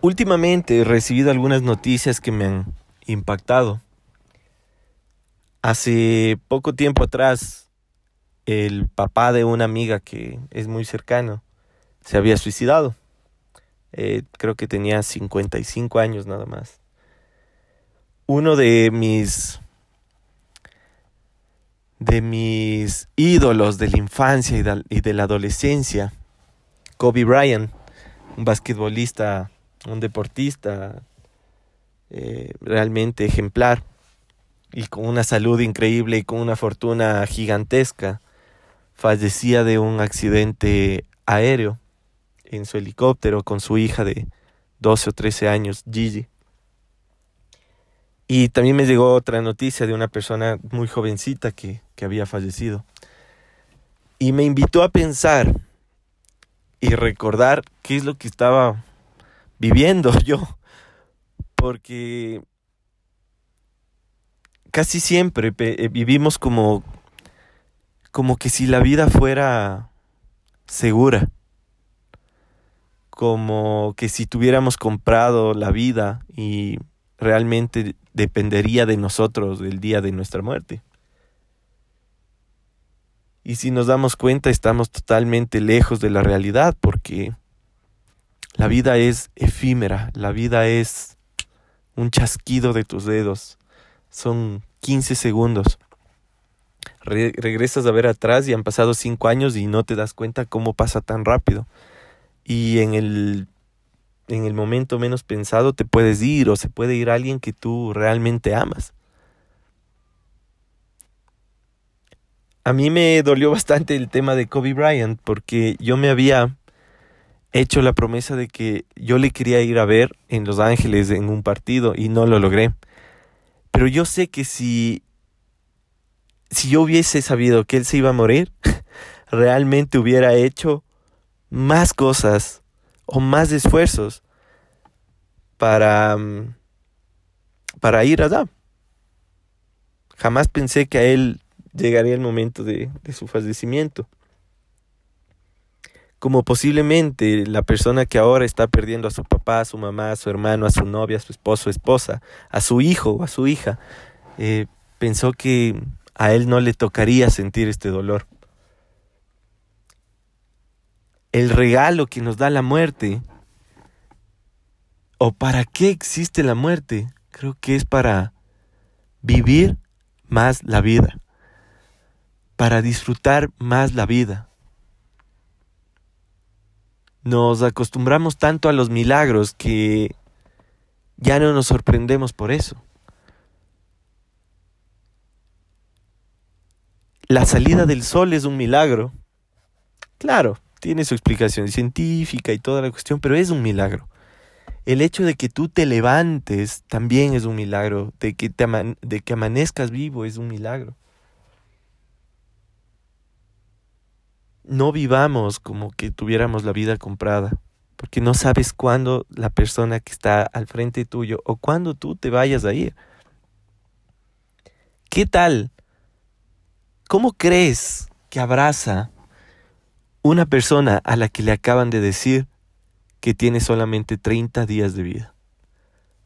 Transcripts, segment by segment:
Últimamente he recibido algunas noticias que me han impactado. Hace poco tiempo atrás, el papá de una amiga que es muy cercano se había suicidado. Eh, creo que tenía 55 años nada más. Uno de mis de mis ídolos de la infancia y de la adolescencia, Kobe Bryant, un basquetbolista un deportista eh, realmente ejemplar y con una salud increíble y con una fortuna gigantesca, fallecía de un accidente aéreo en su helicóptero con su hija de 12 o 13 años, Gigi. Y también me llegó otra noticia de una persona muy jovencita que, que había fallecido. Y me invitó a pensar y recordar qué es lo que estaba viviendo yo, porque casi siempre eh, vivimos como, como que si la vida fuera segura, como que si tuviéramos comprado la vida y realmente dependería de nosotros el día de nuestra muerte. Y si nos damos cuenta estamos totalmente lejos de la realidad porque la vida es efímera, la vida es un chasquido de tus dedos. Son 15 segundos. regresas a ver atrás y han pasado 5 años y no te das cuenta cómo pasa tan rápido. Y en el, en el momento menos pensado te puedes ir o se puede ir alguien que tú realmente amas. A mí me dolió bastante el tema de Kobe Bryant porque yo me había hecho la promesa de que yo le quería ir a ver en Los Ángeles en un partido y no lo logré. Pero yo sé que si si yo hubiese sabido que él se iba a morir, realmente hubiera hecho más cosas o más esfuerzos para mm, para ir allá. Jamás pensé que a él llegaría el momento de, de su fallecimiento como posiblemente la persona que ahora está perdiendo a su papá, a su mamá, a su hermano, a su novia, a su esposo, esposa, a su hijo o a su hija, eh, pensó que a él no le tocaría sentir este dolor. El regalo que nos da la muerte, o para qué existe la muerte, creo que es para vivir más la vida, para disfrutar más la vida nos acostumbramos tanto a los milagros que ya no nos sorprendemos por eso. La salida del sol es un milagro. Claro, tiene su explicación científica y toda la cuestión, pero es un milagro. El hecho de que tú te levantes también es un milagro, de que, te de que amanezcas vivo es un milagro. No vivamos como que tuviéramos la vida comprada, porque no sabes cuándo la persona que está al frente tuyo o cuándo tú te vayas a ir. ¿Qué tal? ¿Cómo crees que abraza una persona a la que le acaban de decir que tiene solamente 30 días de vida?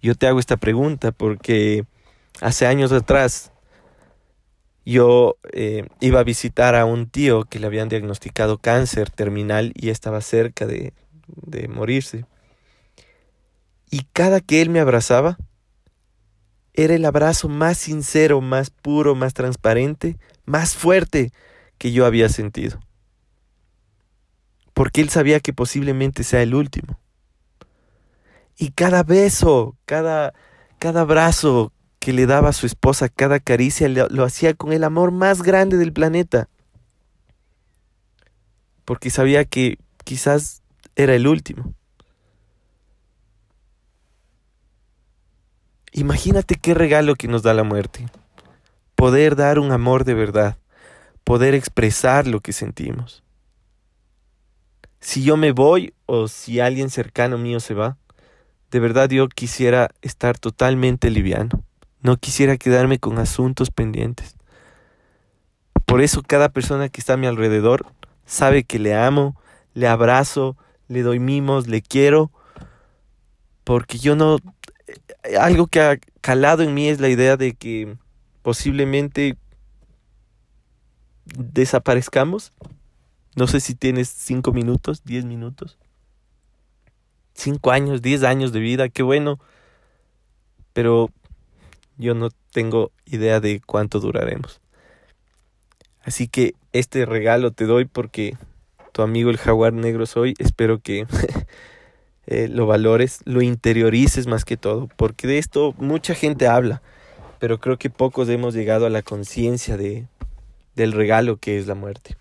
Yo te hago esta pregunta porque hace años atrás yo eh, iba a visitar a un tío que le habían diagnosticado cáncer terminal y estaba cerca de, de morirse. Y cada que él me abrazaba, era el abrazo más sincero, más puro, más transparente, más fuerte que yo había sentido. Porque él sabía que posiblemente sea el último. Y cada beso, cada, cada abrazo, que le daba a su esposa cada caricia lo, lo hacía con el amor más grande del planeta. Porque sabía que quizás era el último. Imagínate qué regalo que nos da la muerte. Poder dar un amor de verdad. Poder expresar lo que sentimos. Si yo me voy o si alguien cercano mío se va, de verdad yo quisiera estar totalmente liviano. No quisiera quedarme con asuntos pendientes. Por eso cada persona que está a mi alrededor sabe que le amo, le abrazo, le doy mimos, le quiero, porque yo no... Eh, algo que ha calado en mí es la idea de que posiblemente desaparezcamos. No sé si tienes cinco minutos, diez minutos, cinco años, diez años de vida, qué bueno. Pero yo no tengo idea de cuánto duraremos. Así que este regalo te doy porque tu amigo el jaguar negro soy. Espero que eh, lo valores, lo interiorices más que todo, porque de esto mucha gente habla, pero creo que pocos hemos llegado a la conciencia de, del regalo que es la muerte.